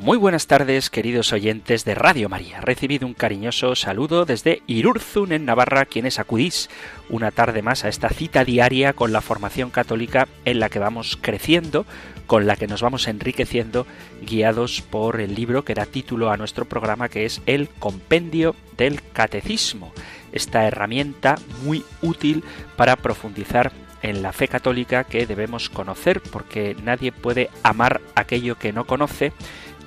Muy buenas tardes, queridos oyentes de Radio María. Recibido un cariñoso saludo desde Irurzun, en Navarra, quienes acudís una tarde más a esta cita diaria con la formación católica en la que vamos creciendo, con la que nos vamos enriqueciendo, guiados por el libro que da título a nuestro programa, que es El Compendio del Catecismo. Esta herramienta muy útil para profundizar en la fe católica que debemos conocer, porque nadie puede amar aquello que no conoce,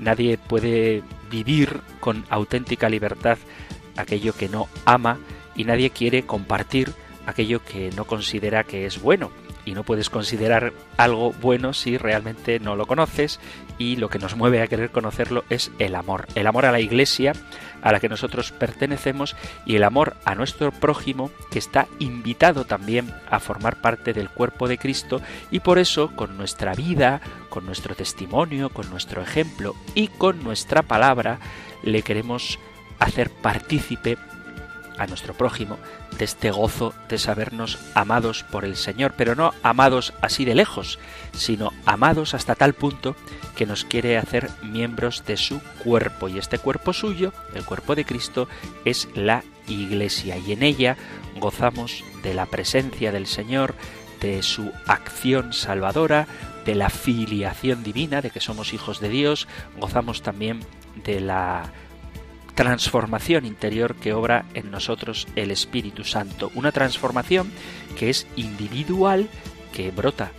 nadie puede vivir con auténtica libertad aquello que no ama y nadie quiere compartir aquello que no considera que es bueno. Y no puedes considerar algo bueno si realmente no lo conoces y lo que nos mueve a querer conocerlo es el amor. El amor a la iglesia a la que nosotros pertenecemos y el amor a nuestro prójimo que está invitado también a formar parte del cuerpo de Cristo y por eso con nuestra vida, con nuestro testimonio, con nuestro ejemplo y con nuestra palabra le queremos hacer partícipe a nuestro prójimo de este gozo de sabernos amados por el Señor, pero no amados así de lejos, sino amados hasta tal punto que nos quiere hacer miembros de su cuerpo. Y este cuerpo suyo, el cuerpo de Cristo, es la Iglesia. Y en ella gozamos de la presencia del Señor, de su acción salvadora, de la filiación divina, de que somos hijos de Dios, gozamos también de la transformación interior que obra en nosotros el Espíritu Santo. Una transformación que es individual, que brota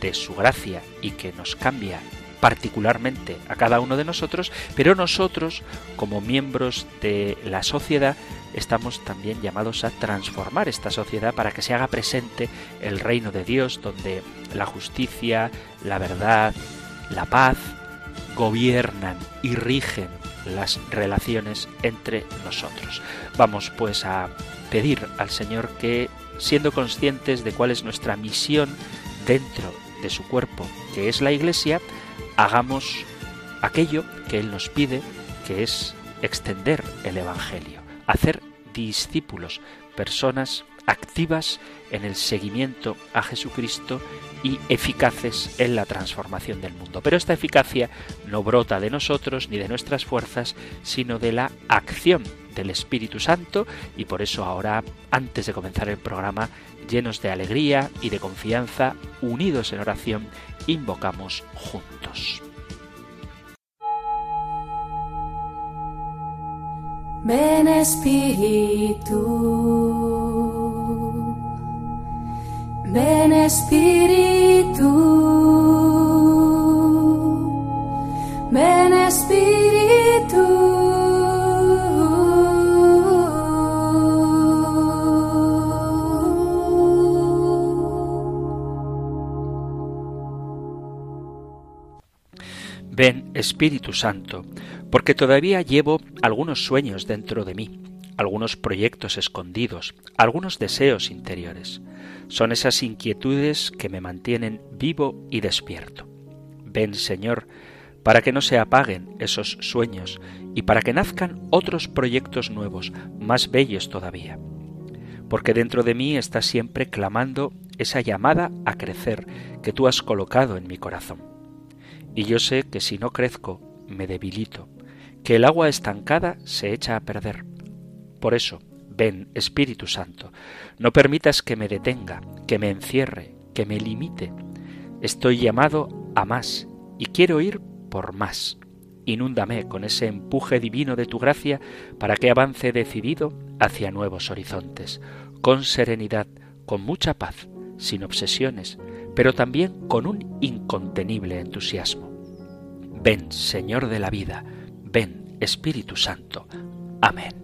de su gracia y que nos cambia particularmente a cada uno de nosotros, pero nosotros, como miembros de la sociedad, estamos también llamados a transformar esta sociedad para que se haga presente el reino de Dios, donde la justicia, la verdad, la paz gobiernan y rigen las relaciones entre nosotros. Vamos pues a pedir al Señor que, siendo conscientes de cuál es nuestra misión dentro de su cuerpo, que es la Iglesia, hagamos aquello que Él nos pide, que es extender el Evangelio, hacer discípulos, personas activas en el seguimiento a Jesucristo y eficaces en la transformación del mundo. Pero esta eficacia no brota de nosotros ni de nuestras fuerzas, sino de la acción del Espíritu Santo y por eso ahora, antes de comenzar el programa, llenos de alegría y de confianza, unidos en oración, invocamos juntos. Ven Espíritu. Ven Espíritu, ven Espíritu. Ven Espíritu Santo, porque todavía llevo algunos sueños dentro de mí, algunos proyectos escondidos, algunos deseos interiores. Son esas inquietudes que me mantienen vivo y despierto. Ven, Señor, para que no se apaguen esos sueños y para que nazcan otros proyectos nuevos, más bellos todavía. Porque dentro de mí está siempre clamando esa llamada a crecer que tú has colocado en mi corazón. Y yo sé que si no crezco, me debilito, que el agua estancada se echa a perder. Por eso, Ven, Espíritu Santo, no permitas que me detenga, que me encierre, que me limite. Estoy llamado a más y quiero ir por más. Inúndame con ese empuje divino de tu gracia para que avance decidido hacia nuevos horizontes, con serenidad, con mucha paz, sin obsesiones, pero también con un incontenible entusiasmo. Ven, Señor de la vida, ven, Espíritu Santo. Amén.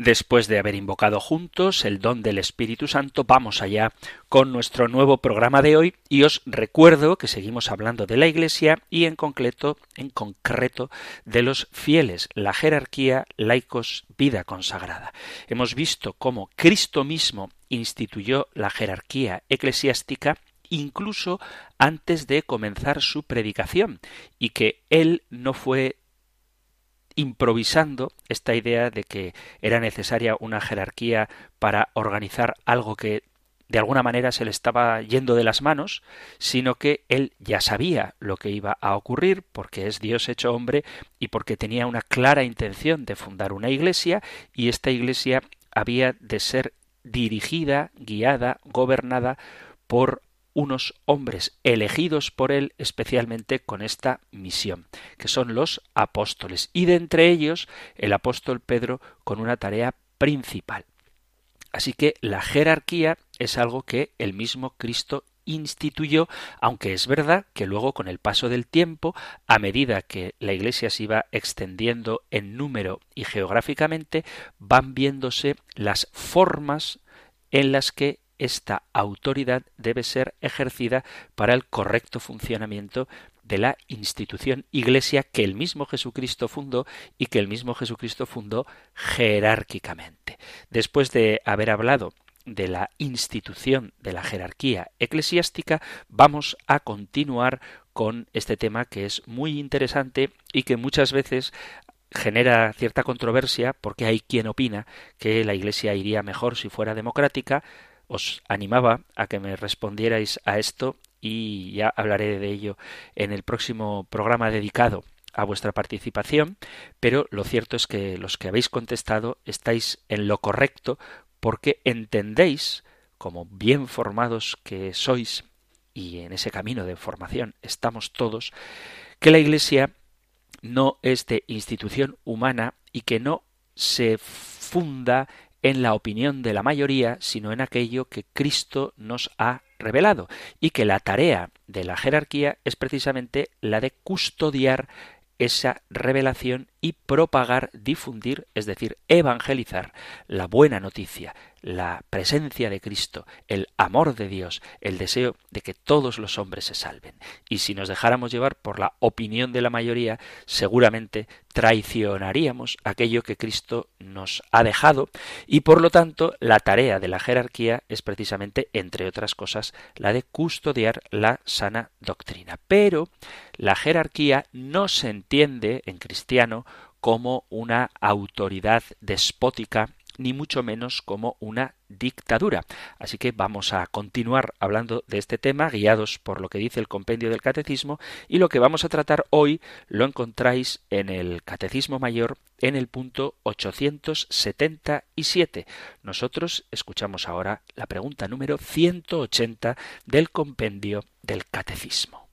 Después de haber invocado juntos el don del Espíritu Santo, vamos allá con nuestro nuevo programa de hoy y os recuerdo que seguimos hablando de la Iglesia y en concreto, de los fieles, la jerarquía, laicos, vida consagrada. Hemos visto cómo Cristo mismo instituyó la jerarquía eclesiástica incluso antes de comenzar su predicación y que él no fue improvisando esta idea de que era necesaria una jerarquía para organizar algo que de alguna manera se le estaba yendo de las manos, sino que él ya sabía lo que iba a ocurrir, porque es Dios hecho hombre y porque tenía una clara intención de fundar una iglesia, y esta iglesia había de ser dirigida, guiada, gobernada por unos hombres elegidos por él especialmente con esta misión, que son los apóstoles, y de entre ellos el apóstol Pedro con una tarea principal. Así que la jerarquía es algo que el mismo Cristo instituyó, aunque es verdad que luego con el paso del tiempo, a medida que la Iglesia se iba extendiendo en número y geográficamente, van viéndose las formas en las que esta autoridad debe ser ejercida para el correcto funcionamiento de la institución Iglesia que el mismo Jesucristo fundó y que el mismo Jesucristo fundó jerárquicamente. Después de haber hablado de la institución de la jerarquía eclesiástica, vamos a continuar con este tema que es muy interesante y que muchas veces genera cierta controversia porque hay quien opina que la Iglesia iría mejor si fuera democrática, os animaba a que me respondierais a esto y ya hablaré de ello en el próximo programa dedicado a vuestra participación, pero lo cierto es que los que habéis contestado estáis en lo correcto porque entendéis, como bien formados que sois, y en ese camino de formación estamos todos, que la Iglesia no es de institución humana y que no se funda en la opinión de la mayoría, sino en aquello que Cristo nos ha revelado, y que la tarea de la jerarquía es precisamente la de custodiar esa revelación y propagar, difundir, es decir, evangelizar la buena noticia, la presencia de Cristo, el amor de Dios, el deseo de que todos los hombres se salven. Y si nos dejáramos llevar por la opinión de la mayoría, seguramente traicionaríamos aquello que Cristo nos ha dejado y por lo tanto la tarea de la jerarquía es precisamente, entre otras cosas, la de custodiar la sana doctrina. Pero la jerarquía no se entiende en cristiano como una autoridad despótica ni mucho menos como una dictadura. Así que vamos a continuar hablando de este tema, guiados por lo que dice el compendio del catecismo, y lo que vamos a tratar hoy lo encontráis en el Catecismo Mayor en el punto 877. Nosotros escuchamos ahora la pregunta número 180 del compendio del catecismo.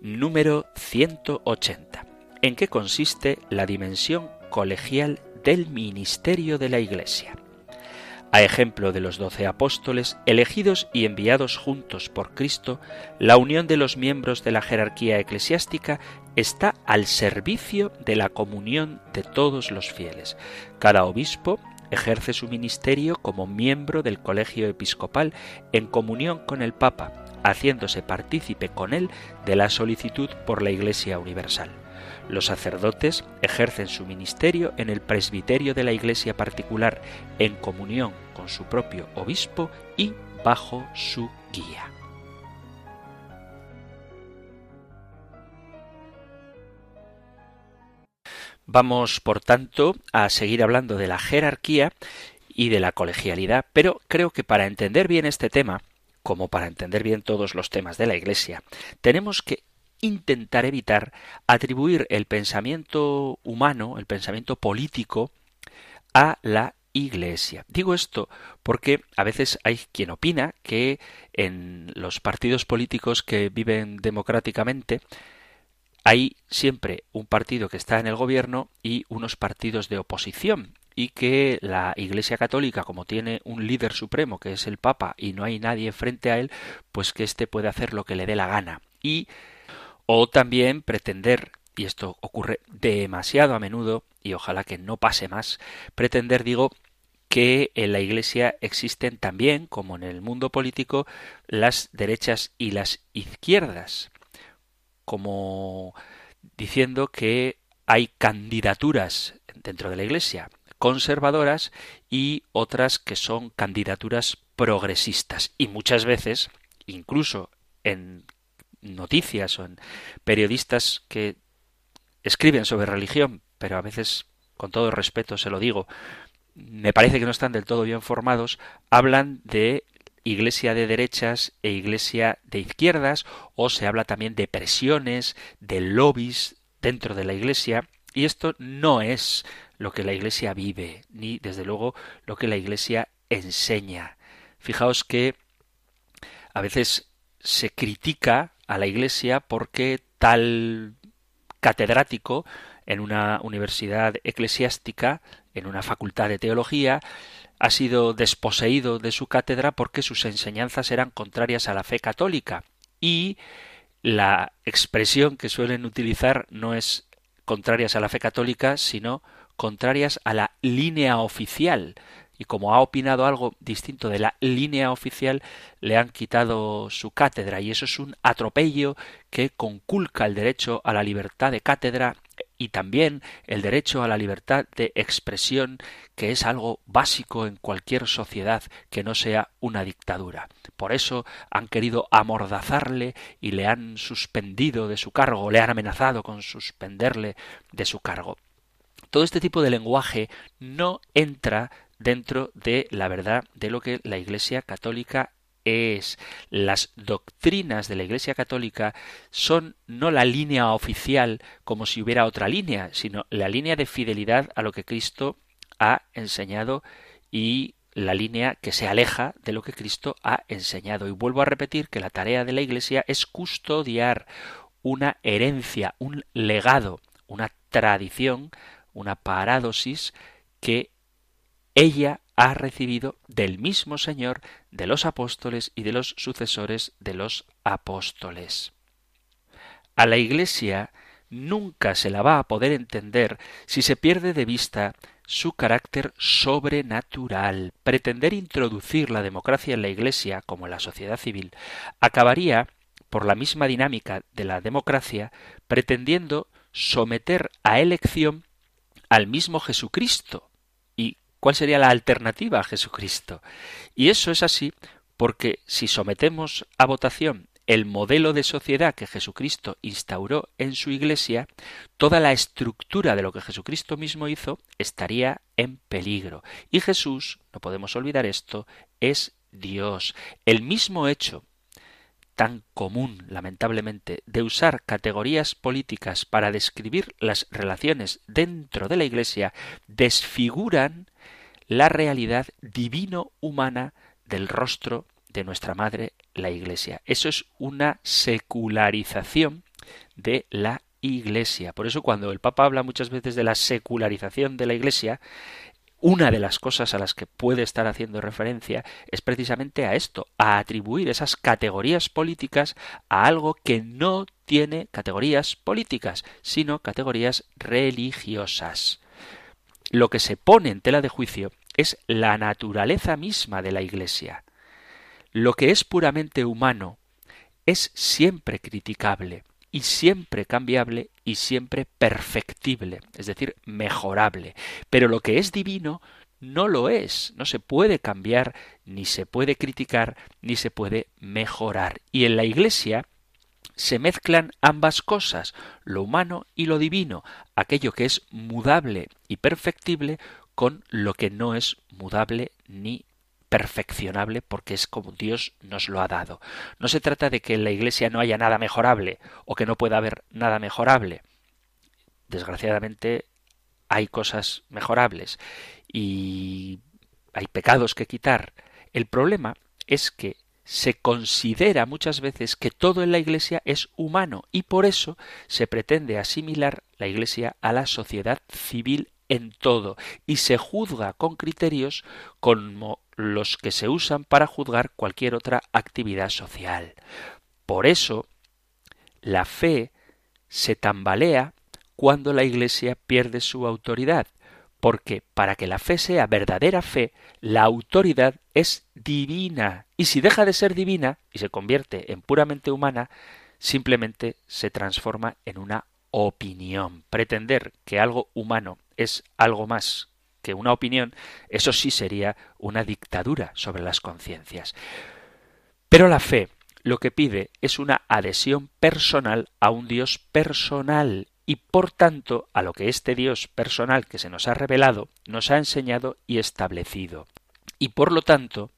Número 180 en qué consiste la dimensión colegial del ministerio de la Iglesia. A ejemplo de los doce apóstoles, elegidos y enviados juntos por Cristo, la unión de los miembros de la jerarquía eclesiástica está al servicio de la comunión de todos los fieles. Cada obispo ejerce su ministerio como miembro del colegio episcopal en comunión con el Papa, haciéndose partícipe con él de la solicitud por la Iglesia universal. Los sacerdotes ejercen su ministerio en el presbiterio de la iglesia particular, en comunión con su propio obispo y bajo su guía. Vamos, por tanto, a seguir hablando de la jerarquía y de la colegialidad, pero creo que para entender bien este tema, como para entender bien todos los temas de la Iglesia, tenemos que intentar evitar atribuir el pensamiento humano, el pensamiento político, a la Iglesia. Digo esto porque a veces hay quien opina que en los partidos políticos que viven democráticamente hay siempre un partido que está en el gobierno y unos partidos de oposición y que la Iglesia Católica, como tiene un líder supremo que es el Papa y no hay nadie frente a él, pues que éste puede hacer lo que le dé la gana. Y o también pretender y esto ocurre demasiado a menudo, y ojalá que no pase más, pretender, digo, que en la Iglesia existen también, como en el mundo político, las derechas y las izquierdas, como diciendo que hay candidaturas dentro de la Iglesia conservadoras y otras que son candidaturas progresistas. Y muchas veces, incluso en noticias o en periodistas que escriben sobre religión, pero a veces, con todo respeto se lo digo, me parece que no están del todo bien formados, hablan de iglesia de derechas e iglesia de izquierdas, o se habla también de presiones, de lobbies dentro de la iglesia, y esto no es lo que la iglesia vive, ni desde luego lo que la iglesia enseña. Fijaos que a veces se critica a la iglesia porque tal catedrático en una universidad eclesiástica, en una facultad de teología, ha sido desposeído de su cátedra porque sus enseñanzas eran contrarias a la fe católica. Y la expresión que suelen utilizar no es contrarias a la fe católica, sino contrarias a la línea oficial. Y como ha opinado algo distinto de la línea oficial, le han quitado su cátedra. Y eso es un atropello que conculca el derecho a la libertad de cátedra y también el derecho a la libertad de expresión, que es algo básico en cualquier sociedad que no sea una dictadura. Por eso han querido amordazarle y le han suspendido de su cargo, le han amenazado con suspenderle de su cargo. Todo este tipo de lenguaje no entra dentro de la verdad de lo que la Iglesia católica es las doctrinas de la Iglesia Católica son no la línea oficial como si hubiera otra línea, sino la línea de fidelidad a lo que Cristo ha enseñado y la línea que se aleja de lo que Cristo ha enseñado. Y vuelvo a repetir que la tarea de la Iglesia es custodiar una herencia, un legado, una tradición, una parádosis que ella ha recibido del mismo Señor, de los apóstoles y de los sucesores de los apóstoles. A la Iglesia nunca se la va a poder entender si se pierde de vista su carácter sobrenatural. Pretender introducir la democracia en la Iglesia, como en la sociedad civil, acabaría, por la misma dinámica de la democracia, pretendiendo someter a elección al mismo Jesucristo, ¿Cuál sería la alternativa a Jesucristo? Y eso es así porque si sometemos a votación el modelo de sociedad que Jesucristo instauró en su iglesia, toda la estructura de lo que Jesucristo mismo hizo estaría en peligro. Y Jesús, no podemos olvidar esto, es Dios. El mismo hecho tan común, lamentablemente, de usar categorías políticas para describir las relaciones dentro de la Iglesia, desfiguran la realidad divino-humana del rostro de nuestra Madre, la Iglesia. Eso es una secularización de la Iglesia. Por eso cuando el Papa habla muchas veces de la secularización de la Iglesia, una de las cosas a las que puede estar haciendo referencia es precisamente a esto, a atribuir esas categorías políticas a algo que no tiene categorías políticas, sino categorías religiosas. Lo que se pone en tela de juicio es la naturaleza misma de la Iglesia. Lo que es puramente humano es siempre criticable y siempre cambiable y siempre perfectible, es decir, mejorable. Pero lo que es divino no lo es, no se puede cambiar, ni se puede criticar, ni se puede mejorar. Y en la Iglesia se mezclan ambas cosas, lo humano y lo divino, aquello que es mudable y perfectible con lo que no es mudable ni perfeccionable porque es como Dios nos lo ha dado. No se trata de que en la Iglesia no haya nada mejorable o que no pueda haber nada mejorable. Desgraciadamente hay cosas mejorables y hay pecados que quitar. El problema es que se considera muchas veces que todo en la Iglesia es humano y por eso se pretende asimilar la Iglesia a la sociedad civil en todo y se juzga con criterios como los que se usan para juzgar cualquier otra actividad social. Por eso, la fe se tambalea cuando la Iglesia pierde su autoridad, porque para que la fe sea verdadera fe, la autoridad es divina, y si deja de ser divina y se convierte en puramente humana, simplemente se transforma en una opinión. Pretender que algo humano es algo más que una opinión, eso sí sería una dictadura sobre las conciencias. Pero la fe lo que pide es una adhesión personal a un Dios personal y por tanto a lo que este Dios personal que se nos ha revelado nos ha enseñado y establecido. Y por lo tanto,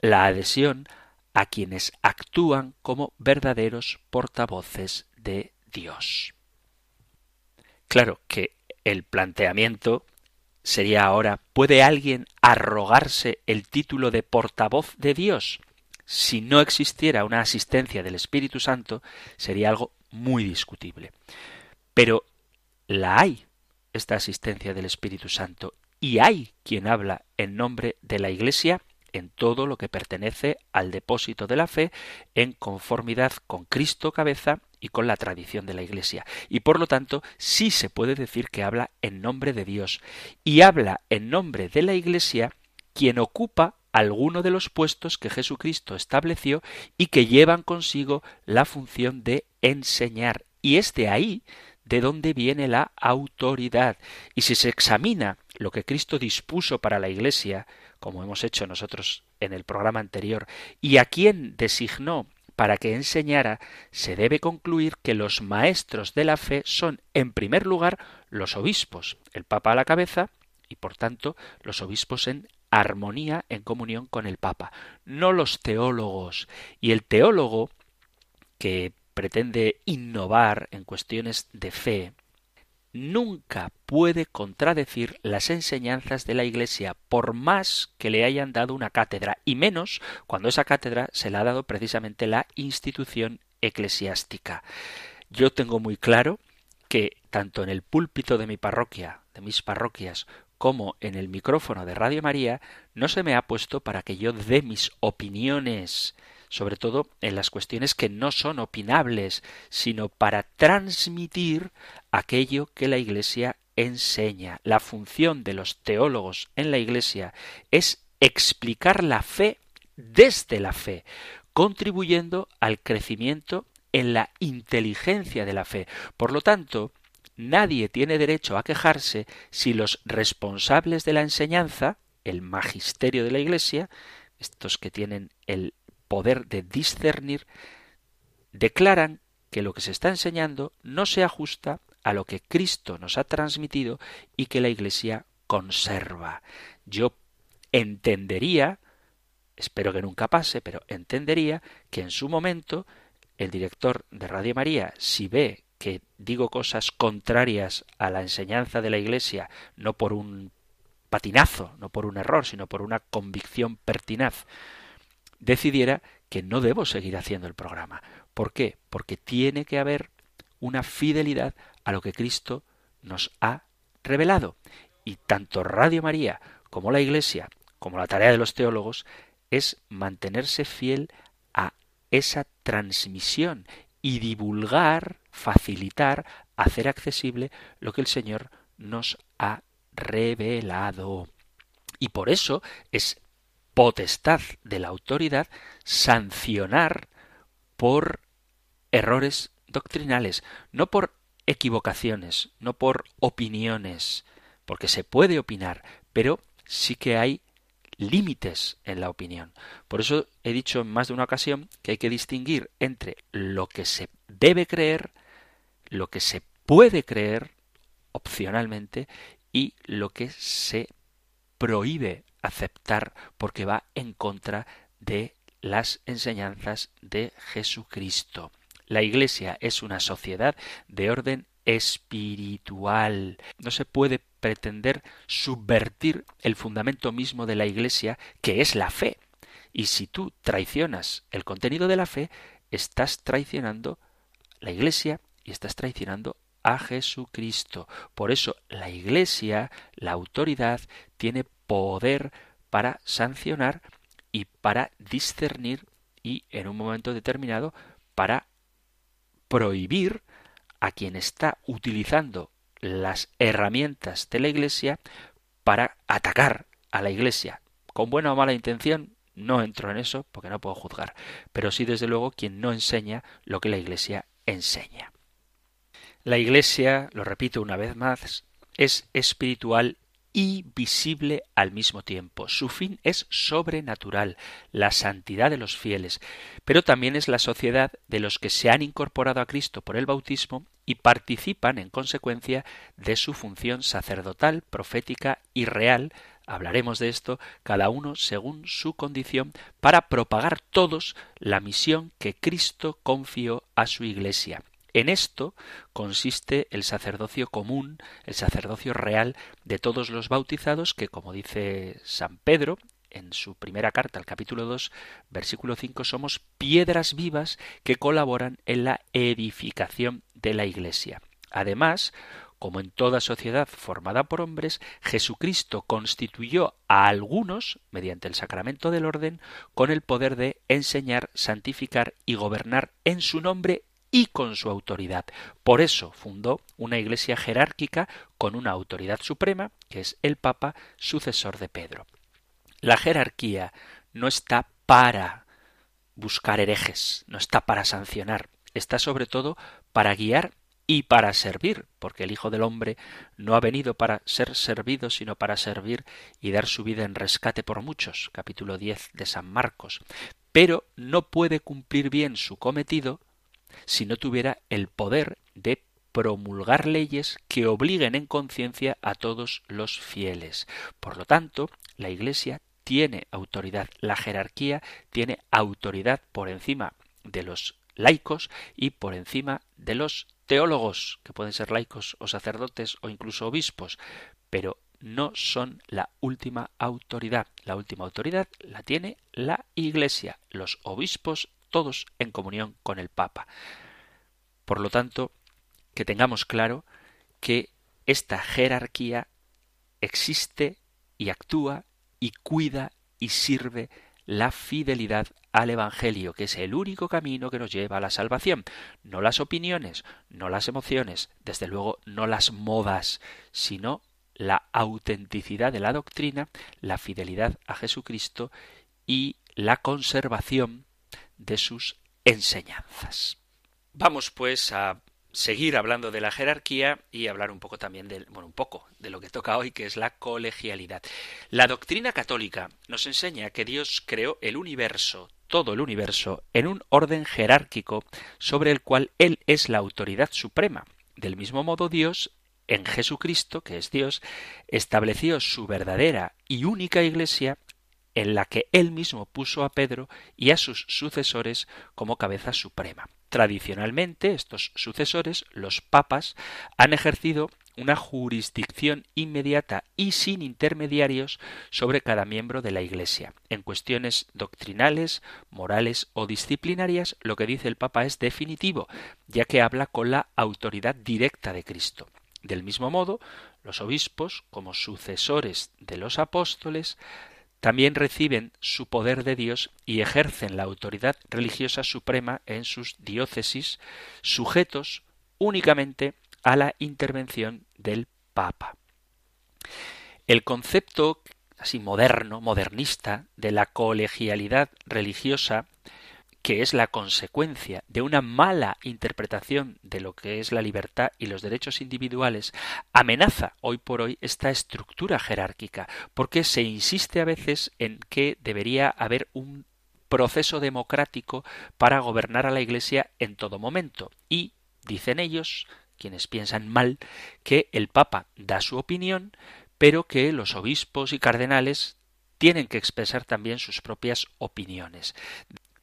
la adhesión a quienes actúan como verdaderos portavoces de Dios. Claro que el planteamiento sería ahora, ¿puede alguien arrogarse el título de portavoz de Dios? Si no existiera una asistencia del Espíritu Santo, sería algo muy discutible. Pero la hay, esta asistencia del Espíritu Santo, y hay quien habla en nombre de la Iglesia en todo lo que pertenece al depósito de la fe en conformidad con Cristo cabeza y con la tradición de la Iglesia. Y por lo tanto, sí se puede decir que habla en nombre de Dios. Y habla en nombre de la Iglesia quien ocupa alguno de los puestos que Jesucristo estableció y que llevan consigo la función de enseñar. Y es de ahí de dónde viene la autoridad. Y si se examina lo que Cristo dispuso para la Iglesia, como hemos hecho nosotros en el programa anterior, y a quién designó para que enseñara, se debe concluir que los maestros de la fe son, en primer lugar, los obispos, el Papa a la cabeza, y por tanto los obispos en armonía, en comunión con el Papa, no los teólogos. Y el teólogo que pretende innovar en cuestiones de fe, nunca puede contradecir las enseñanzas de la Iglesia por más que le hayan dado una cátedra, y menos cuando esa cátedra se la ha dado precisamente la institución eclesiástica. Yo tengo muy claro que tanto en el púlpito de mi parroquia, de mis parroquias, como en el micrófono de Radio María, no se me ha puesto para que yo dé mis opiniones sobre todo en las cuestiones que no son opinables, sino para transmitir aquello que la Iglesia enseña. La función de los teólogos en la Iglesia es explicar la fe desde la fe, contribuyendo al crecimiento en la inteligencia de la fe. Por lo tanto, nadie tiene derecho a quejarse si los responsables de la enseñanza, el magisterio de la Iglesia, estos que tienen el poder de discernir, declaran que lo que se está enseñando no se ajusta a lo que Cristo nos ha transmitido y que la Iglesia conserva. Yo entendería, espero que nunca pase, pero entendería que en su momento el director de Radio María, si ve que digo cosas contrarias a la enseñanza de la Iglesia, no por un patinazo, no por un error, sino por una convicción pertinaz, decidiera que no debo seguir haciendo el programa. ¿Por qué? Porque tiene que haber una fidelidad a lo que Cristo nos ha revelado. Y tanto Radio María como la Iglesia, como la tarea de los teólogos, es mantenerse fiel a esa transmisión y divulgar, facilitar, hacer accesible lo que el Señor nos ha revelado. Y por eso es potestad de la autoridad sancionar por errores doctrinales, no por equivocaciones, no por opiniones, porque se puede opinar, pero sí que hay límites en la opinión. Por eso he dicho en más de una ocasión que hay que distinguir entre lo que se debe creer, lo que se puede creer opcionalmente y lo que se prohíbe aceptar porque va en contra de las enseñanzas de Jesucristo. La Iglesia es una sociedad de orden espiritual. No se puede pretender subvertir el fundamento mismo de la Iglesia, que es la fe. Y si tú traicionas el contenido de la fe, estás traicionando la Iglesia y estás traicionando a Jesucristo. Por eso la Iglesia, la autoridad, tiene poder para sancionar y para discernir y en un momento determinado para prohibir a quien está utilizando las herramientas de la Iglesia para atacar a la Iglesia. Con buena o mala intención, no entro en eso porque no puedo juzgar, pero sí desde luego quien no enseña lo que la Iglesia enseña. La Iglesia, lo repito una vez más, es espiritual y visible al mismo tiempo. Su fin es sobrenatural, la santidad de los fieles, pero también es la sociedad de los que se han incorporado a Cristo por el bautismo y participan en consecuencia de su función sacerdotal, profética y real, hablaremos de esto, cada uno según su condición, para propagar todos la misión que Cristo confió a su Iglesia. En esto consiste el sacerdocio común, el sacerdocio real de todos los bautizados, que como dice San Pedro, en su primera carta, al capítulo 2, versículo 5, somos piedras vivas que colaboran en la edificación de la Iglesia. Además, como en toda sociedad formada por hombres, Jesucristo constituyó a algunos, mediante el sacramento del orden, con el poder de enseñar, santificar y gobernar en su nombre y con su autoridad. Por eso fundó una iglesia jerárquica con una autoridad suprema, que es el Papa, sucesor de Pedro. La jerarquía no está para buscar herejes, no está para sancionar, está sobre todo para guiar y para servir, porque el Hijo del Hombre no ha venido para ser servido, sino para servir y dar su vida en rescate por muchos, capítulo 10 de San Marcos. Pero no puede cumplir bien su cometido si no tuviera el poder de promulgar leyes que obliguen en conciencia a todos los fieles. Por lo tanto, la Iglesia tiene autoridad, la jerarquía tiene autoridad por encima de los laicos y por encima de los teólogos, que pueden ser laicos o sacerdotes o incluso obispos, pero no son la última autoridad. La última autoridad la tiene la Iglesia, los obispos todos en comunión con el Papa. Por lo tanto, que tengamos claro que esta jerarquía existe y actúa y cuida y sirve la fidelidad al Evangelio, que es el único camino que nos lleva a la salvación. No las opiniones, no las emociones, desde luego no las modas, sino la autenticidad de la doctrina, la fidelidad a Jesucristo y la conservación de sus enseñanzas. Vamos pues a seguir hablando de la jerarquía y hablar un poco también bueno, un poco de lo que toca hoy, que es la colegialidad. La doctrina católica nos enseña que Dios creó el universo, todo el universo, en un orden jerárquico sobre el cual Él es la autoridad suprema. Del mismo modo, Dios, en Jesucristo, que es Dios, estableció su verdadera y única Iglesia en la que él mismo puso a Pedro y a sus sucesores como cabeza suprema. Tradicionalmente, estos sucesores, los papas, han ejercido una jurisdicción inmediata y sin intermediarios sobre cada miembro de la Iglesia. En cuestiones doctrinales, morales o disciplinarias, lo que dice el Papa es definitivo, ya que habla con la autoridad directa de Cristo. Del mismo modo, los obispos, como sucesores de los apóstoles, también reciben su poder de Dios y ejercen la autoridad religiosa suprema en sus diócesis, sujetos únicamente a la intervención del Papa. El concepto así moderno, modernista, de la colegialidad religiosa que es la consecuencia de una mala interpretación de lo que es la libertad y los derechos individuales, amenaza hoy por hoy esta estructura jerárquica, porque se insiste a veces en que debería haber un proceso democrático para gobernar a la Iglesia en todo momento. Y, dicen ellos, quienes piensan mal, que el Papa da su opinión, pero que los obispos y cardenales tienen que expresar también sus propias opiniones.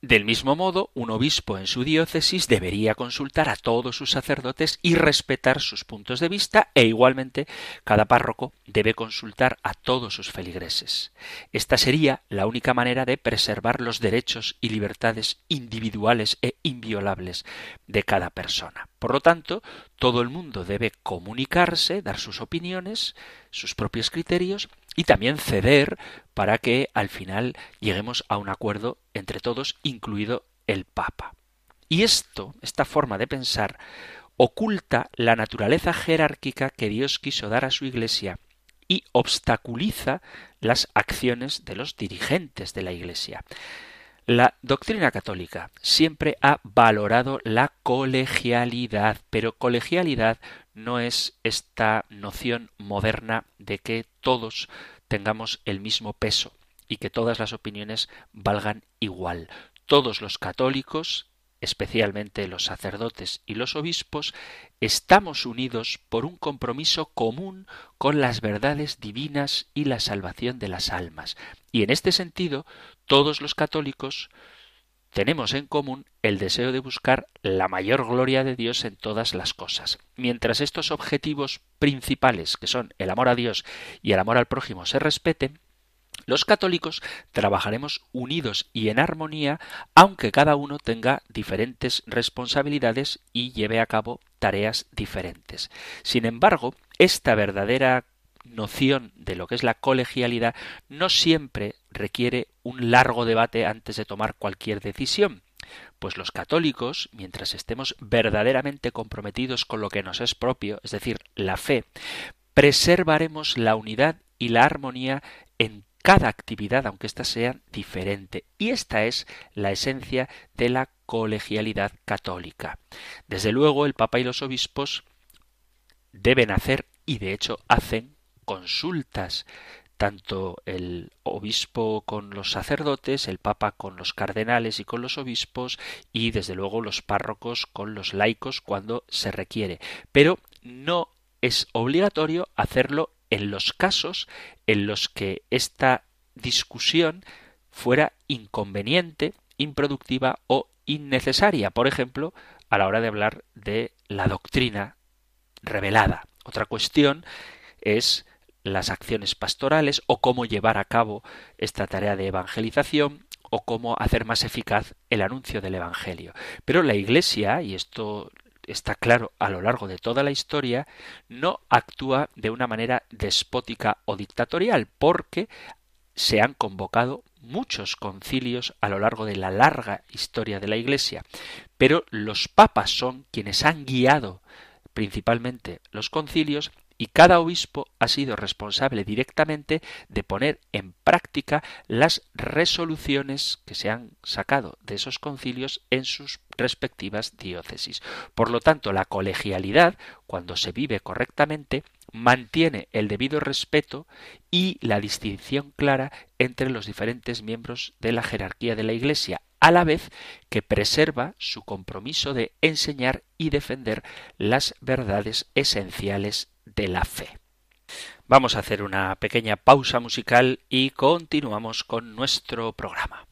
Del mismo modo, un obispo en su diócesis debería consultar a todos sus sacerdotes y respetar sus puntos de vista e igualmente cada párroco debe consultar a todos sus feligreses. Esta sería la única manera de preservar los derechos y libertades individuales e inviolables de cada persona. Por lo tanto, todo el mundo debe comunicarse, dar sus opiniones, sus propios criterios y también ceder para que al final lleguemos a un acuerdo entre todos, incluido el Papa. Y esto, esta forma de pensar, oculta la naturaleza jerárquica que Dios quiso dar a su Iglesia y obstaculiza las acciones de los dirigentes de la Iglesia. La doctrina católica siempre ha valorado la colegialidad, pero colegialidad no es esta noción moderna de que todos tengamos el mismo peso y que todas las opiniones valgan igual. Todos los católicos especialmente los sacerdotes y los obispos, estamos unidos por un compromiso común con las verdades divinas y la salvación de las almas. Y en este sentido, todos los católicos tenemos en común el deseo de buscar la mayor gloria de Dios en todas las cosas. Mientras estos objetivos principales, que son el amor a Dios y el amor al prójimo, se respeten, los católicos trabajaremos unidos y en armonía, aunque cada uno tenga diferentes responsabilidades y lleve a cabo tareas diferentes. Sin embargo, esta verdadera noción de lo que es la colegialidad no siempre requiere un largo debate antes de tomar cualquier decisión. Pues los católicos, mientras estemos verdaderamente comprometidos con lo que nos es propio, es decir, la fe, preservaremos la unidad y la armonía en cada actividad, aunque ésta sea diferente. Y esta es la esencia de la colegialidad católica. Desde luego, el Papa y los obispos deben hacer, y de hecho hacen, consultas tanto el obispo con los sacerdotes, el papa con los cardenales y con los obispos, y desde luego los párrocos con los laicos cuando se requiere. Pero no es obligatorio hacerlo en los casos en los que esta discusión fuera inconveniente, improductiva o innecesaria, por ejemplo, a la hora de hablar de la doctrina revelada. Otra cuestión es las acciones pastorales o cómo llevar a cabo esta tarea de evangelización o cómo hacer más eficaz el anuncio del Evangelio. Pero la Iglesia, y esto está claro a lo largo de toda la historia, no actúa de una manera despótica o dictatorial, porque se han convocado muchos concilios a lo largo de la larga historia de la Iglesia, pero los papas son quienes han guiado principalmente los concilios y cada obispo ha sido responsable directamente de poner en práctica las resoluciones que se han sacado de esos concilios en sus respectivas diócesis. Por lo tanto, la colegialidad, cuando se vive correctamente, mantiene el debido respeto y la distinción clara entre los diferentes miembros de la jerarquía de la Iglesia, a la vez que preserva su compromiso de enseñar y defender las verdades esenciales de la fe. Vamos a hacer una pequeña pausa musical y continuamos con nuestro programa.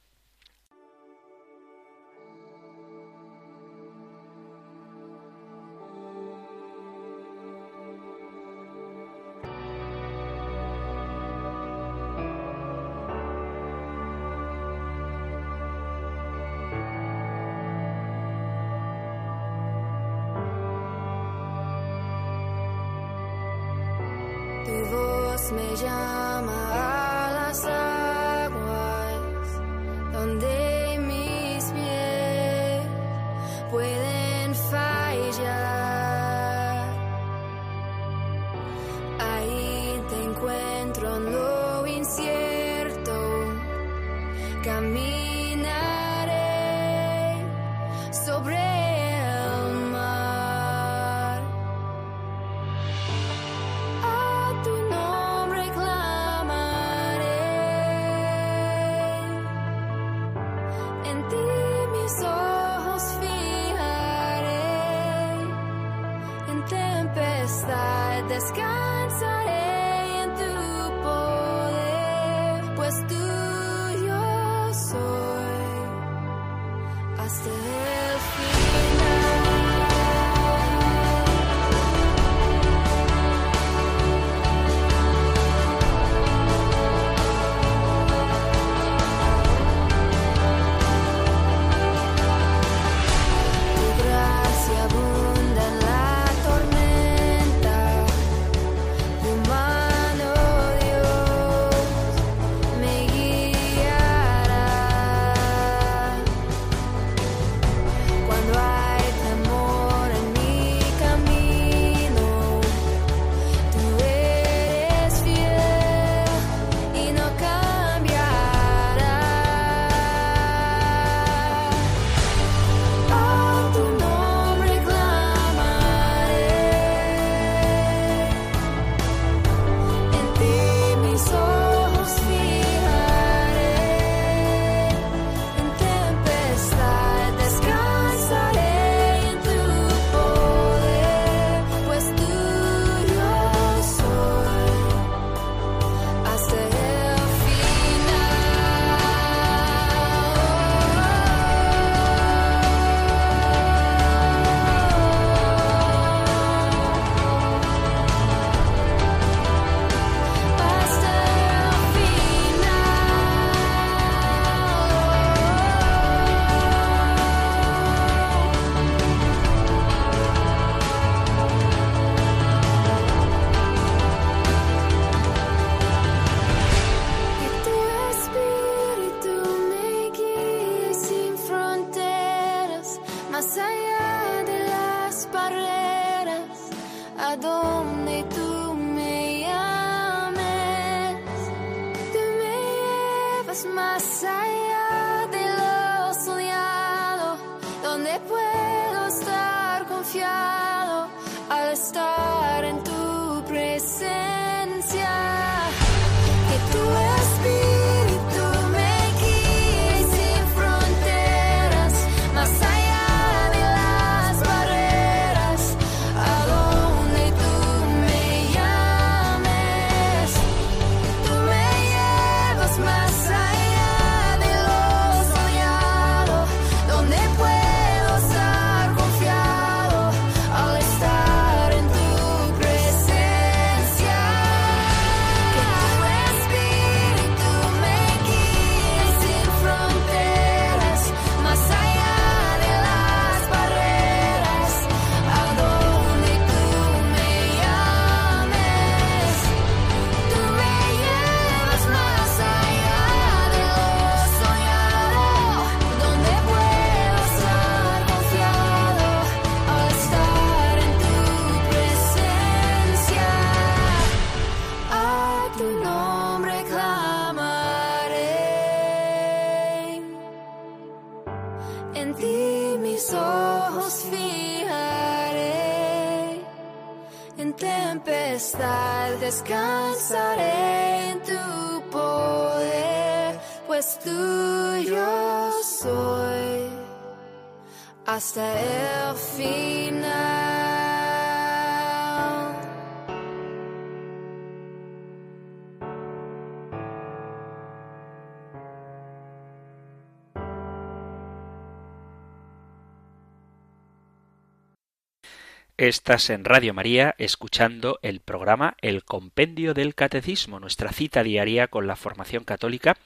Estás en Radio María escuchando el programa El Compendio del Catecismo, nuestra cita diaria con la formación católica.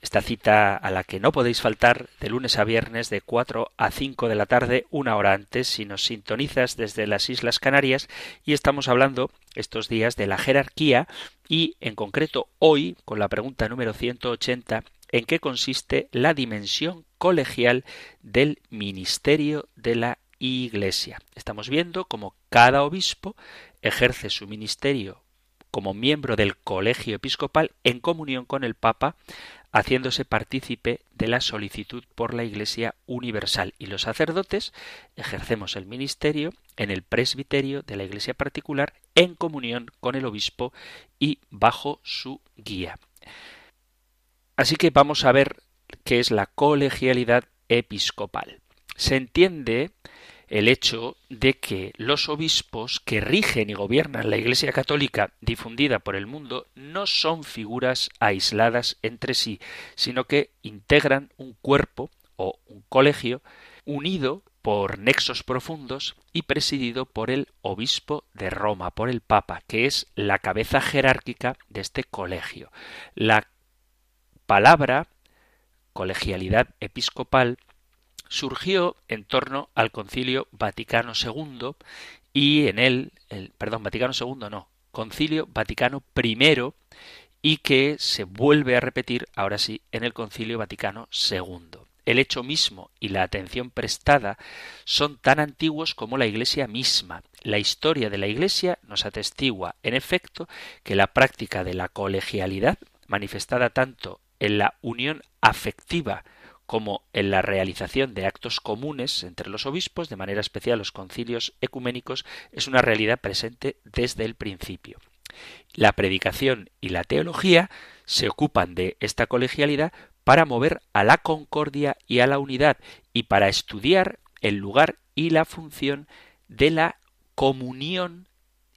Esta cita a la que no podéis faltar de lunes a viernes de 4 a 5 de la tarde, una hora antes, si nos sintonizas desde las Islas Canarias. Y estamos hablando estos días de la jerarquía y, en concreto, hoy, con la pregunta número 180, en qué consiste la dimensión colegial del ministerio de la Iglesia. Estamos viendo cómo cada obispo ejerce su ministerio como miembro del colegio episcopal en comunión con el Papa, haciéndose partícipe de la solicitud por la Iglesia universal. Y los sacerdotes ejercemos el ministerio en el presbiterio de la Iglesia particular en comunión con el obispo y bajo su guía. Así que vamos a ver qué es la colegialidad episcopal. Se entiende el hecho de que los obispos que rigen y gobiernan la Iglesia Católica difundida por el mundo no son figuras aisladas entre sí, sino que integran un cuerpo o un colegio unido por nexos profundos y presidido por el obispo de Roma, por el Papa, que es la cabeza jerárquica de este colegio. La palabra colegialidad episcopal surgió en torno al Concilio Vaticano II y en él, el, perdón, Vaticano II no, Concilio Vaticano I y que se vuelve a repetir ahora sí en el Concilio Vaticano II. El hecho mismo y la atención prestada son tan antiguos como la Iglesia misma. La historia de la Iglesia nos atestigua, en efecto, que la práctica de la colegialidad, manifestada tanto en la unión afectiva como en la realización de actos comunes entre los obispos, de manera especial los concilios ecuménicos, es una realidad presente desde el principio. La predicación y la teología se ocupan de esta colegialidad para mover a la concordia y a la unidad y para estudiar el lugar y la función de la comunión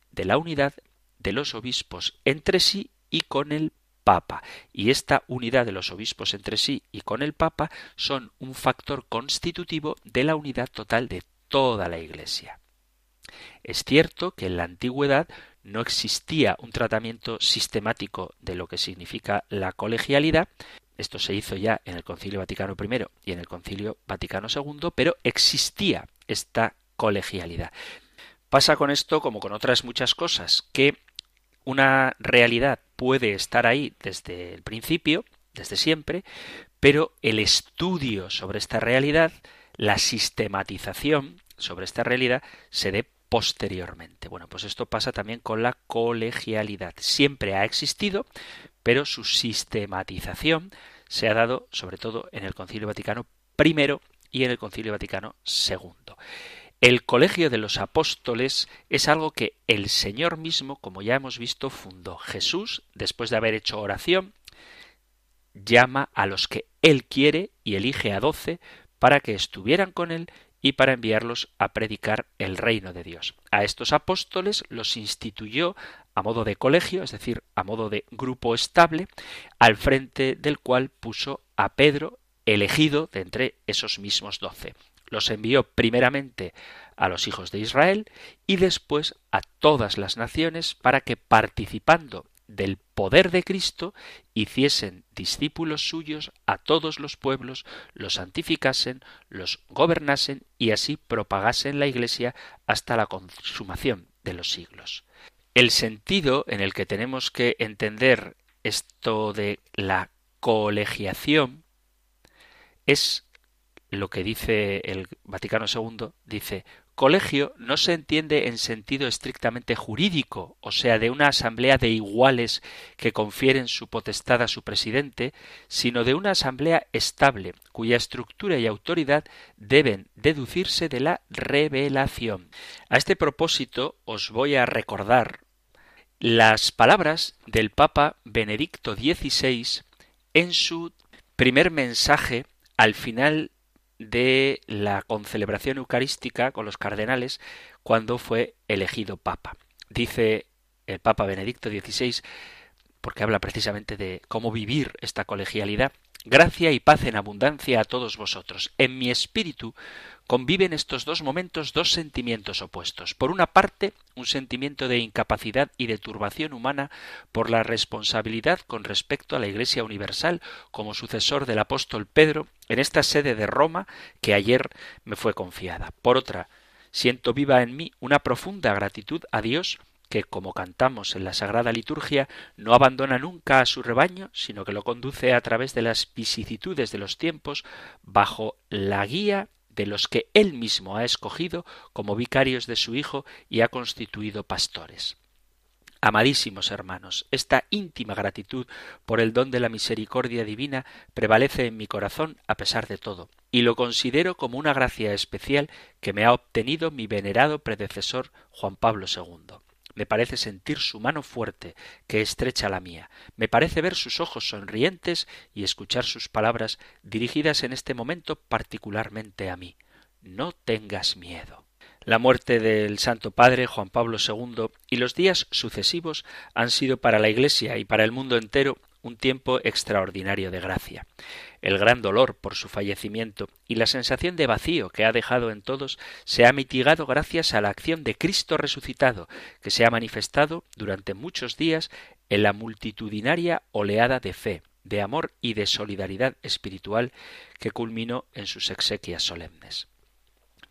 de la unidad de los obispos entre sí y con el Papa. Y esta unidad de los obispos entre sí y con el Papa son un factor constitutivo de la unidad total de toda la Iglesia. Es cierto que en la antigüedad no existía un tratamiento sistemático de lo que significa la colegialidad. Esto se hizo ya en el Concilio Vaticano I y en el Concilio Vaticano II, pero existía esta colegialidad. Pasa con esto como con otras muchas cosas, que una realidad puede estar ahí desde el principio, desde siempre, pero el estudio sobre esta realidad, la sistematización sobre esta realidad se dé posteriormente. Bueno, pues esto pasa también con la colegialidad. Siempre ha existido, pero su sistematización se ha dado sobre todo en el Concilio Vaticano I y en el Concilio Vaticano II. El Colegio de los Apóstoles es algo que el Señor mismo, como ya hemos visto, fundó. Jesús, después de haber hecho oración, llama a los que Él quiere y elige a doce para que estuvieran con Él y para enviarlos a predicar el reino de Dios. A estos apóstoles los instituyó a modo de colegio, es decir, a modo de grupo estable, al frente del cual puso a Pedro, elegido de entre esos mismos doce. Los envió primeramente a los hijos de Israel y después a todas las naciones para que participando del poder de Cristo hiciesen discípulos suyos a todos los pueblos, los santificasen, los gobernasen y así propagasen la Iglesia hasta la consumación de los siglos. El sentido en el que tenemos que entender esto de la colegiación es lo que dice el Vaticano II, dice Colegio no se entiende en sentido estrictamente jurídico, o sea, de una asamblea de iguales que confieren su potestad a su presidente, sino de una asamblea estable, cuya estructura y autoridad deben deducirse de la revelación. A este propósito os voy a recordar las palabras del Papa Benedicto XVI en su primer mensaje al final de la concelebración eucarística con los cardenales cuando fue elegido papa. Dice el Papa Benedicto XVI, porque habla precisamente de cómo vivir esta colegialidad, gracia y paz en abundancia a todos vosotros. En mi espíritu conviven estos dos momentos dos sentimientos opuestos. Por una parte, un sentimiento de incapacidad y de turbación humana por la responsabilidad con respecto a la Iglesia Universal como sucesor del apóstol Pedro en esta sede de Roma que ayer me fue confiada. Por otra, siento viva en mí una profunda gratitud a Dios que, como cantamos en la Sagrada Liturgia, no abandona nunca a su rebaño, sino que lo conduce a través de las vicisitudes de los tiempos bajo la guía de los que él mismo ha escogido como vicarios de su Hijo y ha constituido pastores. Amadísimos hermanos, esta íntima gratitud por el don de la misericordia divina prevalece en mi corazón a pesar de todo, y lo considero como una gracia especial que me ha obtenido mi venerado predecesor Juan Pablo II. Me parece sentir su mano fuerte que estrecha la mía. Me parece ver sus ojos sonrientes y escuchar sus palabras dirigidas en este momento particularmente a mí. No tengas miedo. La muerte del Santo Padre Juan Pablo II y los días sucesivos han sido para la Iglesia y para el mundo entero un tiempo extraordinario de gracia. El gran dolor por su fallecimiento y la sensación de vacío que ha dejado en todos se ha mitigado gracias a la acción de Cristo resucitado, que se ha manifestado durante muchos días en la multitudinaria oleada de fe, de amor y de solidaridad espiritual que culminó en sus exequias solemnes.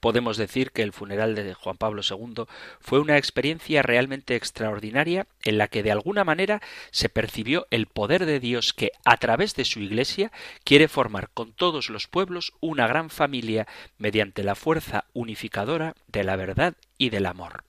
Podemos decir que el funeral de Juan Pablo II fue una experiencia realmente extraordinaria en la que de alguna manera se percibió el poder de Dios que a través de su Iglesia quiere formar con todos los pueblos una gran familia mediante la fuerza unificadora de la verdad y del amor.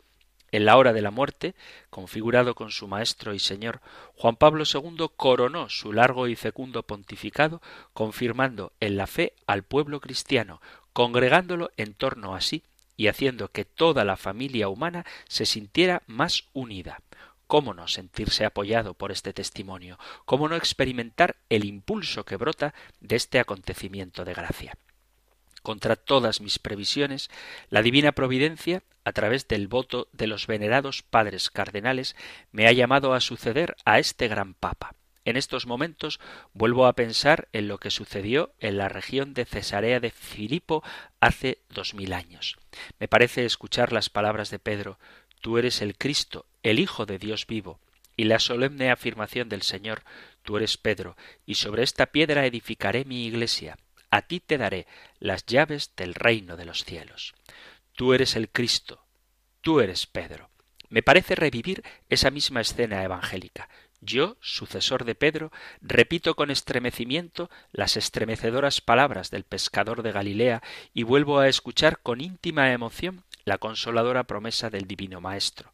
En la hora de la muerte, configurado con su Maestro y Señor, Juan Pablo II coronó su largo y fecundo pontificado, confirmando en la fe al pueblo cristiano, congregándolo en torno a sí y haciendo que toda la familia humana se sintiera más unida. ¿Cómo no sentirse apoyado por este testimonio? ¿Cómo no experimentar el impulso que brota de este acontecimiento de gracia? Contra todas mis previsiones, la divina providencia, a través del voto de los venerados padres cardenales, me ha llamado a suceder a este gran papa. En estos momentos vuelvo a pensar en lo que sucedió en la región de Cesarea de Filipo hace dos mil años. Me parece escuchar las palabras de Pedro Tú eres el Cristo, el Hijo de Dios vivo, y la solemne afirmación del Señor Tú eres Pedro, y sobre esta piedra edificaré mi iglesia. A ti te daré las llaves del reino de los cielos. Tú eres el Cristo, tú eres Pedro. Me parece revivir esa misma escena evangélica. Yo, sucesor de Pedro, repito con estremecimiento las estremecedoras palabras del pescador de Galilea y vuelvo a escuchar con íntima emoción la consoladora promesa del Divino Maestro.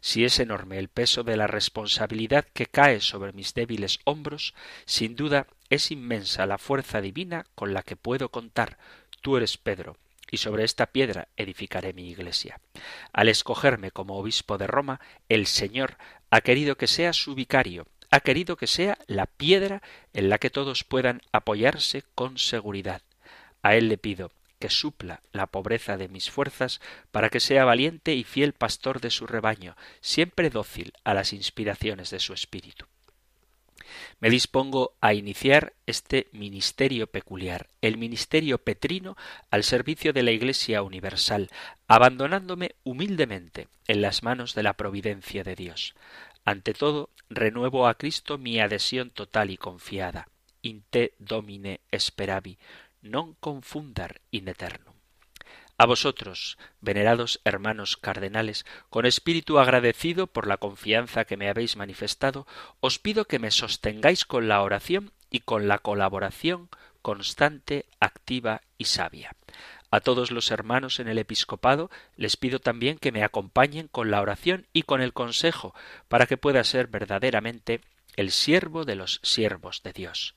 Si es enorme el peso de la responsabilidad que cae sobre mis débiles hombros, sin duda es inmensa la fuerza divina con la que puedo contar. Tú eres Pedro, y sobre esta piedra edificaré mi iglesia. Al escogerme como obispo de Roma, el Señor ha querido que sea su vicario, ha querido que sea la piedra en la que todos puedan apoyarse con seguridad. A Él le pido que supla la pobreza de mis fuerzas para que sea valiente y fiel pastor de su rebaño, siempre dócil a las inspiraciones de su espíritu. Me dispongo a iniciar este ministerio peculiar, el ministerio petrino al servicio de la Iglesia universal, abandonándome humildemente en las manos de la providencia de Dios. Ante todo, renuevo a Cristo mi adhesión total y confiada. In te domine speravi, non confundar in eternum. A vosotros, venerados hermanos cardenales, con espíritu agradecido por la confianza que me habéis manifestado, os pido que me sostengáis con la oración y con la colaboración constante, activa y sabia. A todos los hermanos en el episcopado les pido también que me acompañen con la oración y con el consejo, para que pueda ser verdaderamente el siervo de los siervos de Dios.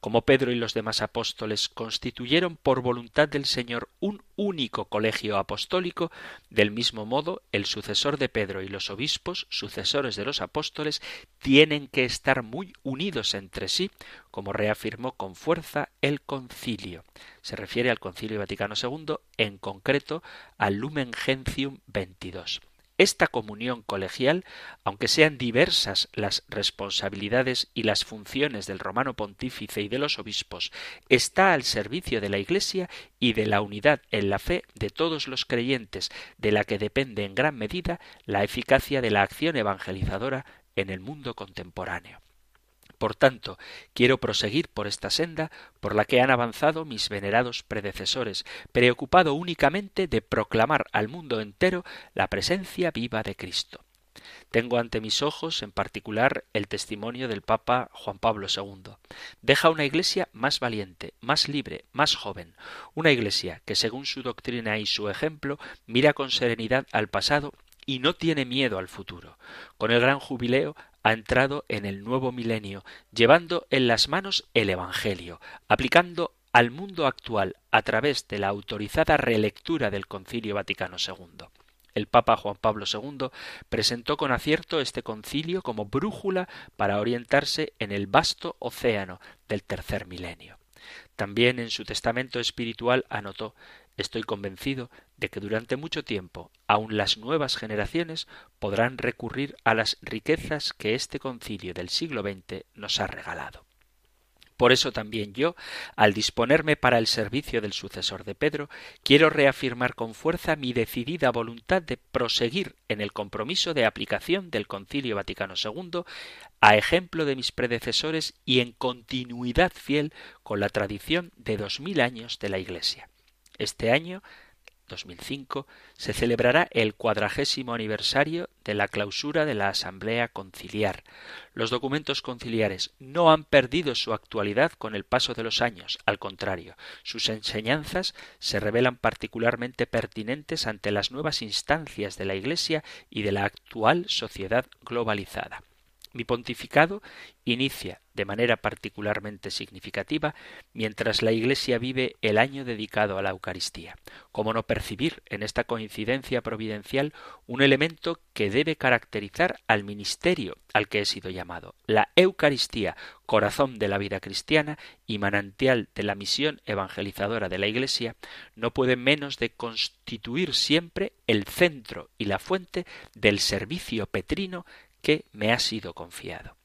Como Pedro y los demás apóstoles constituyeron por voluntad del Señor un único colegio apostólico, del mismo modo el sucesor de Pedro y los obispos, sucesores de los apóstoles, tienen que estar muy unidos entre sí, como reafirmó con fuerza el concilio. Se refiere al concilio Vaticano II, en concreto al Lumen Gentium 22. Esta comunión colegial, aunque sean diversas las responsabilidades y las funciones del romano pontífice y de los obispos, está al servicio de la Iglesia y de la unidad en la fe de todos los creyentes, de la que depende en gran medida la eficacia de la acción evangelizadora en el mundo contemporáneo. Por tanto, quiero proseguir por esta senda por la que han avanzado mis venerados predecesores, preocupado únicamente de proclamar al mundo entero la presencia viva de Cristo. Tengo ante mis ojos, en particular, el testimonio del Papa Juan Pablo II. Deja una iglesia más valiente, más libre, más joven, una iglesia que, según su doctrina y su ejemplo, mira con serenidad al pasado y no tiene miedo al futuro. Con el gran jubileo ha entrado en el nuevo milenio, llevando en las manos el Evangelio, aplicando al mundo actual a través de la autorizada relectura del Concilio Vaticano II. El Papa Juan Pablo II presentó con acierto este concilio como brújula para orientarse en el vasto océano del tercer milenio. También en su testamento espiritual anotó Estoy convencido de que durante mucho tiempo aun las nuevas generaciones podrán recurrir a las riquezas que este concilio del siglo XX nos ha regalado. Por eso también yo, al disponerme para el servicio del sucesor de Pedro, quiero reafirmar con fuerza mi decidida voluntad de proseguir en el compromiso de aplicación del Concilio Vaticano II, a ejemplo de mis predecesores y en continuidad fiel con la tradición de dos mil años de la Iglesia. Este año 2005 se celebrará el cuadragésimo aniversario de la clausura de la Asamblea Conciliar. Los documentos conciliares no han perdido su actualidad con el paso de los años, al contrario, sus enseñanzas se revelan particularmente pertinentes ante las nuevas instancias de la Iglesia y de la actual sociedad globalizada. Mi pontificado inicia de manera particularmente significativa mientras la Iglesia vive el año dedicado a la Eucaristía. ¿Cómo no percibir en esta coincidencia providencial un elemento que debe caracterizar al ministerio al que he sido llamado? La Eucaristía, corazón de la vida cristiana y manantial de la misión evangelizadora de la Iglesia, no puede menos de constituir siempre el centro y la fuente del servicio petrino que me ha sido confiado.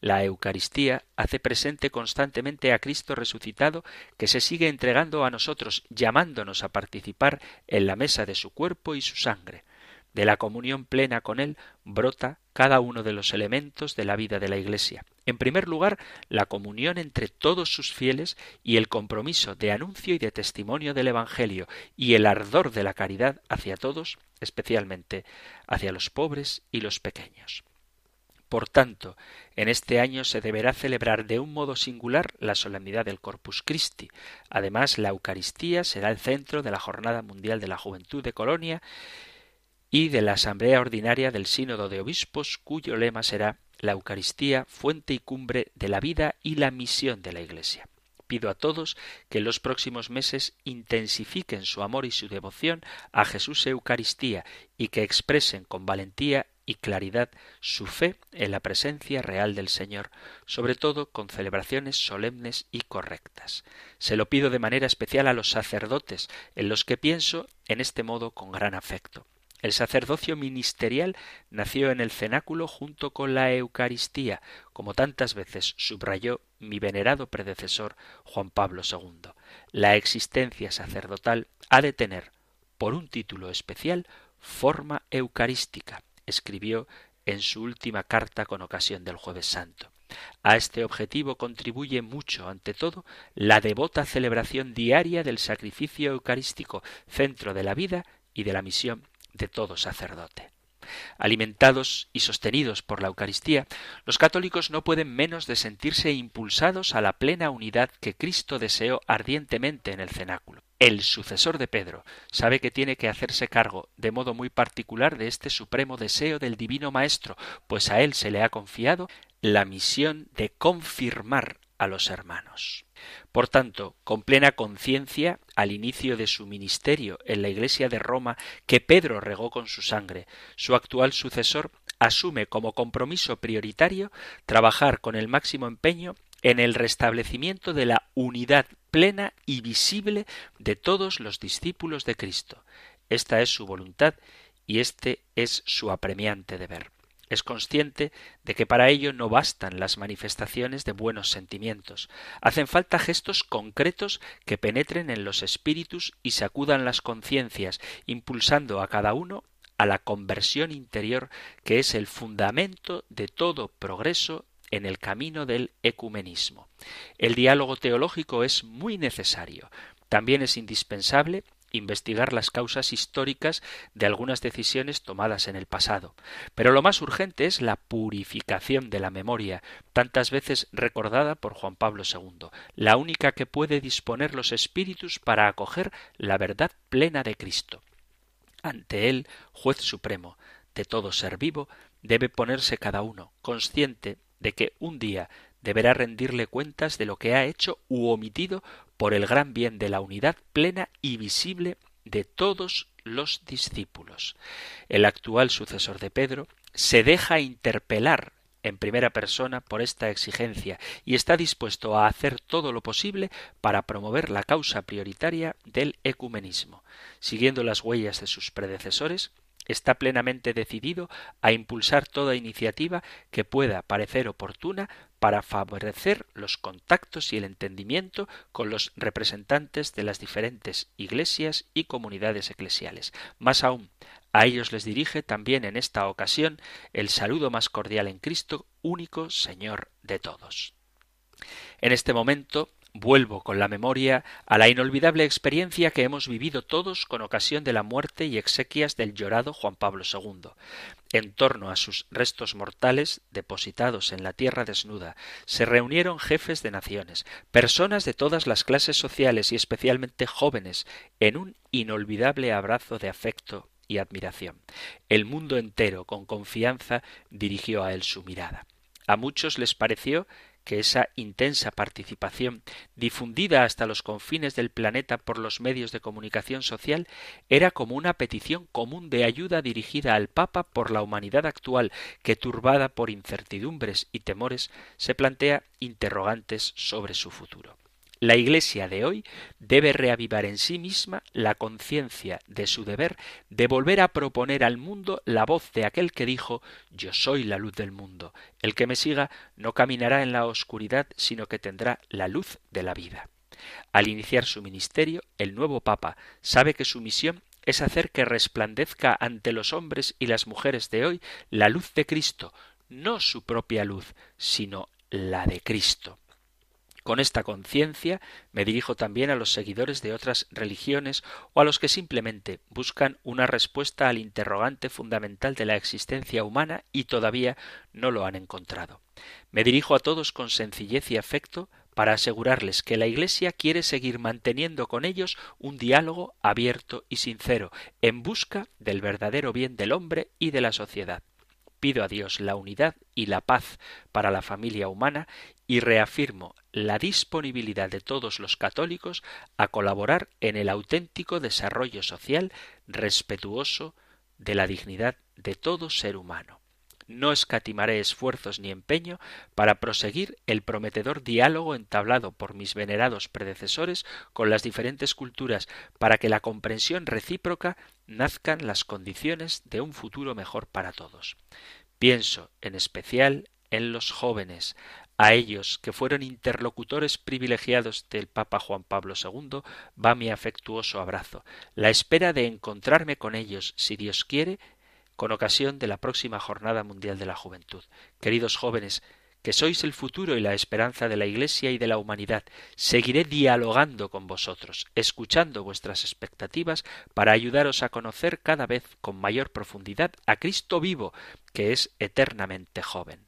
La Eucaristía hace presente constantemente a Cristo resucitado que se sigue entregando a nosotros, llamándonos a participar en la mesa de su cuerpo y su sangre. De la comunión plena con Él brota cada uno de los elementos de la vida de la Iglesia. En primer lugar, la comunión entre todos sus fieles y el compromiso de anuncio y de testimonio del Evangelio y el ardor de la caridad hacia todos, especialmente hacia los pobres y los pequeños. Por tanto, en este año se deberá celebrar de un modo singular la solemnidad del Corpus Christi. Además, la Eucaristía será el centro de la Jornada Mundial de la Juventud de Colonia y de la Asamblea Ordinaria del Sínodo de Obispos, cuyo lema será la Eucaristía, fuente y cumbre de la vida y la misión de la Iglesia. Pido a todos que en los próximos meses intensifiquen su amor y su devoción a Jesús Eucaristía y que expresen con valentía y claridad su fe en la presencia real del Señor, sobre todo con celebraciones solemnes y correctas. Se lo pido de manera especial a los sacerdotes, en los que pienso en este modo con gran afecto. El sacerdocio ministerial nació en el cenáculo junto con la Eucaristía, como tantas veces subrayó mi venerado predecesor Juan Pablo II. La existencia sacerdotal ha de tener, por un título especial, forma eucarística, escribió en su última carta con ocasión del jueves santo. A este objetivo contribuye mucho, ante todo, la devota celebración diaria del sacrificio eucarístico, centro de la vida y de la misión de todo sacerdote. Alimentados y sostenidos por la Eucaristía, los católicos no pueden menos de sentirse impulsados a la plena unidad que Cristo deseó ardientemente en el cenáculo. El sucesor de Pedro sabe que tiene que hacerse cargo de modo muy particular de este supremo deseo del Divino Maestro, pues a él se le ha confiado la misión de confirmar a los hermanos. Por tanto, con plena conciencia, al inicio de su ministerio en la Iglesia de Roma, que Pedro regó con su sangre, su actual sucesor asume como compromiso prioritario trabajar con el máximo empeño en el restablecimiento de la unidad plena y visible de todos los discípulos de Cristo. Esta es su voluntad y este es su apremiante deber. Es consciente de que para ello no bastan las manifestaciones de buenos sentimientos. Hacen falta gestos concretos que penetren en los espíritus y sacudan las conciencias, impulsando a cada uno a la conversión interior que es el fundamento de todo progreso en el camino del ecumenismo. El diálogo teológico es muy necesario. También es indispensable investigar las causas históricas de algunas decisiones tomadas en el pasado. Pero lo más urgente es la purificación de la memoria, tantas veces recordada por Juan Pablo II, la única que puede disponer los espíritus para acoger la verdad plena de Cristo. Ante él, juez supremo de todo ser vivo, debe ponerse cada uno, consciente de que un día deberá rendirle cuentas de lo que ha hecho u omitido por el gran bien de la unidad plena y visible de todos los discípulos. El actual sucesor de Pedro se deja interpelar en primera persona por esta exigencia y está dispuesto a hacer todo lo posible para promover la causa prioritaria del ecumenismo. Siguiendo las huellas de sus predecesores, está plenamente decidido a impulsar toda iniciativa que pueda parecer oportuna para favorecer los contactos y el entendimiento con los representantes de las diferentes iglesias y comunidades eclesiales. Más aún, a ellos les dirige también en esta ocasión el saludo más cordial en Cristo, único Señor de todos. En este momento Vuelvo con la memoria a la inolvidable experiencia que hemos vivido todos con ocasión de la muerte y exequias del llorado Juan Pablo II. En torno a sus restos mortales, depositados en la tierra desnuda, se reunieron jefes de naciones, personas de todas las clases sociales y especialmente jóvenes, en un inolvidable abrazo de afecto y admiración. El mundo entero, con confianza, dirigió a él su mirada. A muchos les pareció que esa intensa participación, difundida hasta los confines del planeta por los medios de comunicación social, era como una petición común de ayuda dirigida al Papa por la humanidad actual, que turbada por incertidumbres y temores, se plantea interrogantes sobre su futuro. La Iglesia de hoy debe reavivar en sí misma la conciencia de su deber de volver a proponer al mundo la voz de aquel que dijo Yo soy la luz del mundo. El que me siga no caminará en la oscuridad, sino que tendrá la luz de la vida. Al iniciar su ministerio, el nuevo Papa sabe que su misión es hacer que resplandezca ante los hombres y las mujeres de hoy la luz de Cristo, no su propia luz, sino la de Cristo. Con esta conciencia me dirijo también a los seguidores de otras religiones o a los que simplemente buscan una respuesta al interrogante fundamental de la existencia humana y todavía no lo han encontrado. Me dirijo a todos con sencillez y afecto para asegurarles que la Iglesia quiere seguir manteniendo con ellos un diálogo abierto y sincero, en busca del verdadero bien del hombre y de la sociedad. Pido a Dios la unidad y la paz para la familia humana y reafirmo la disponibilidad de todos los católicos a colaborar en el auténtico desarrollo social respetuoso de la dignidad de todo ser humano. No escatimaré esfuerzos ni empeño para proseguir el prometedor diálogo entablado por mis venerados predecesores con las diferentes culturas, para que la comprensión recíproca nazcan las condiciones de un futuro mejor para todos. Pienso, en especial, en los jóvenes, a ellos, que fueron interlocutores privilegiados del Papa Juan Pablo II, va mi afectuoso abrazo, la espera de encontrarme con ellos, si Dios quiere, con ocasión de la próxima Jornada Mundial de la Juventud. Queridos jóvenes, que sois el futuro y la esperanza de la Iglesia y de la humanidad, seguiré dialogando con vosotros, escuchando vuestras expectativas para ayudaros a conocer cada vez con mayor profundidad a Cristo vivo, que es eternamente joven.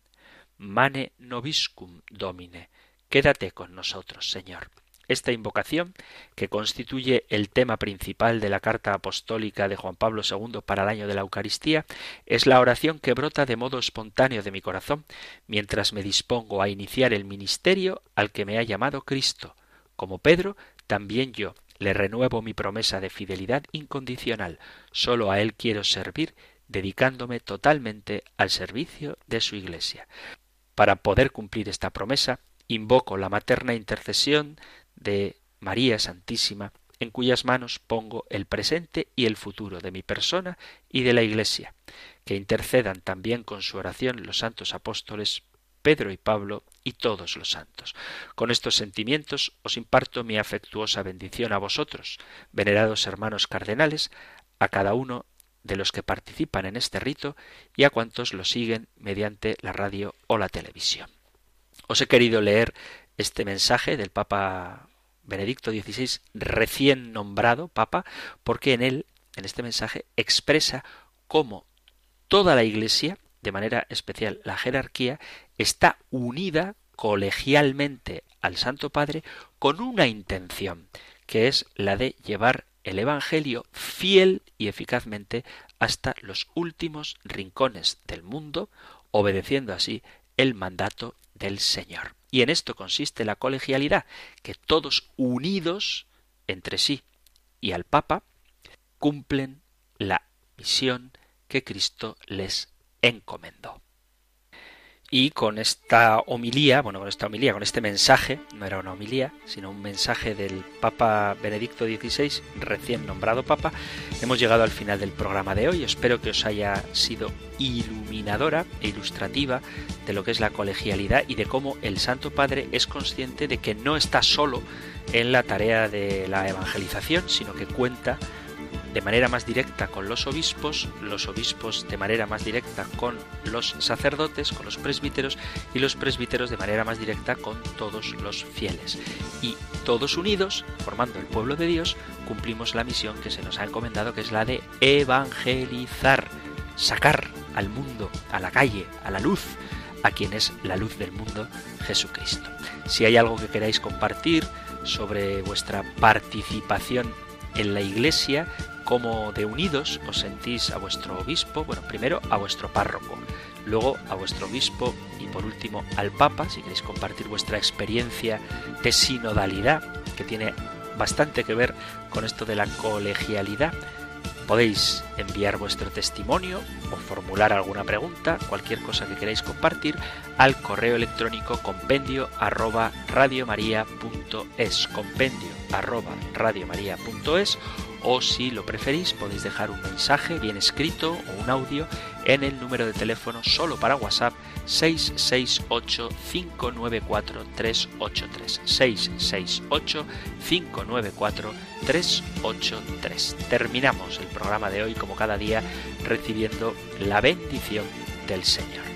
Mane nobiscum domine. Quédate con nosotros, Señor. Esta invocación, que constituye el tema principal de la carta apostólica de Juan Pablo II para el año de la Eucaristía, es la oración que brota de modo espontáneo de mi corazón mientras me dispongo a iniciar el ministerio al que me ha llamado Cristo. Como Pedro, también yo le renuevo mi promesa de fidelidad incondicional. Solo a Él quiero servir, dedicándome totalmente al servicio de su Iglesia. Para poder cumplir esta promesa, invoco la materna intercesión de María Santísima, en cuyas manos pongo el presente y el futuro de mi persona y de la Iglesia, que intercedan también con su oración los santos apóstoles Pedro y Pablo y todos los santos. Con estos sentimientos os imparto mi afectuosa bendición a vosotros, venerados hermanos cardenales, a cada uno de los que participan en este rito y a cuantos lo siguen mediante la radio o la televisión. Os he querido leer este mensaje del Papa Benedicto XVI, recién nombrado Papa, porque en él, en este mensaje, expresa cómo toda la Iglesia, de manera especial la jerarquía, está unida colegialmente al Santo Padre con una intención, que es la de llevar el Evangelio fiel y eficazmente hasta los últimos rincones del mundo, obedeciendo así el mandato del Señor. Y en esto consiste la colegialidad, que todos unidos entre sí y al Papa cumplen la misión que Cristo les encomendó. Y con esta homilía, bueno, con esta homilía, con este mensaje, no era una homilía, sino un mensaje del Papa Benedicto XVI, recién nombrado Papa, hemos llegado al final del programa de hoy. Espero que os haya sido iluminadora e ilustrativa de lo que es la colegialidad y de cómo el Santo Padre es consciente de que no está solo en la tarea de la evangelización, sino que cuenta de manera más directa con los obispos, los obispos de manera más directa con los sacerdotes, con los presbíteros y los presbíteros de manera más directa con todos los fieles. Y todos unidos, formando el pueblo de Dios, cumplimos la misión que se nos ha encomendado, que es la de evangelizar, sacar al mundo, a la calle, a la luz, a quien es la luz del mundo, Jesucristo. Si hay algo que queráis compartir sobre vuestra participación en la Iglesia, cómo de unidos os sentís a vuestro obispo, bueno, primero a vuestro párroco, luego a vuestro obispo y por último al Papa, si queréis compartir vuestra experiencia de sinodalidad, que tiene bastante que ver con esto de la colegialidad. Podéis enviar vuestro testimonio o formular alguna pregunta, cualquier cosa que queráis compartir, al correo electrónico compendio arroba radiomaria.es, compendio arroba o si lo preferís podéis dejar un mensaje bien escrito o un audio en el número de teléfono solo para WhatsApp 668 594 383 668 594 383 terminamos el programa de hoy como cada día recibiendo la bendición del Señor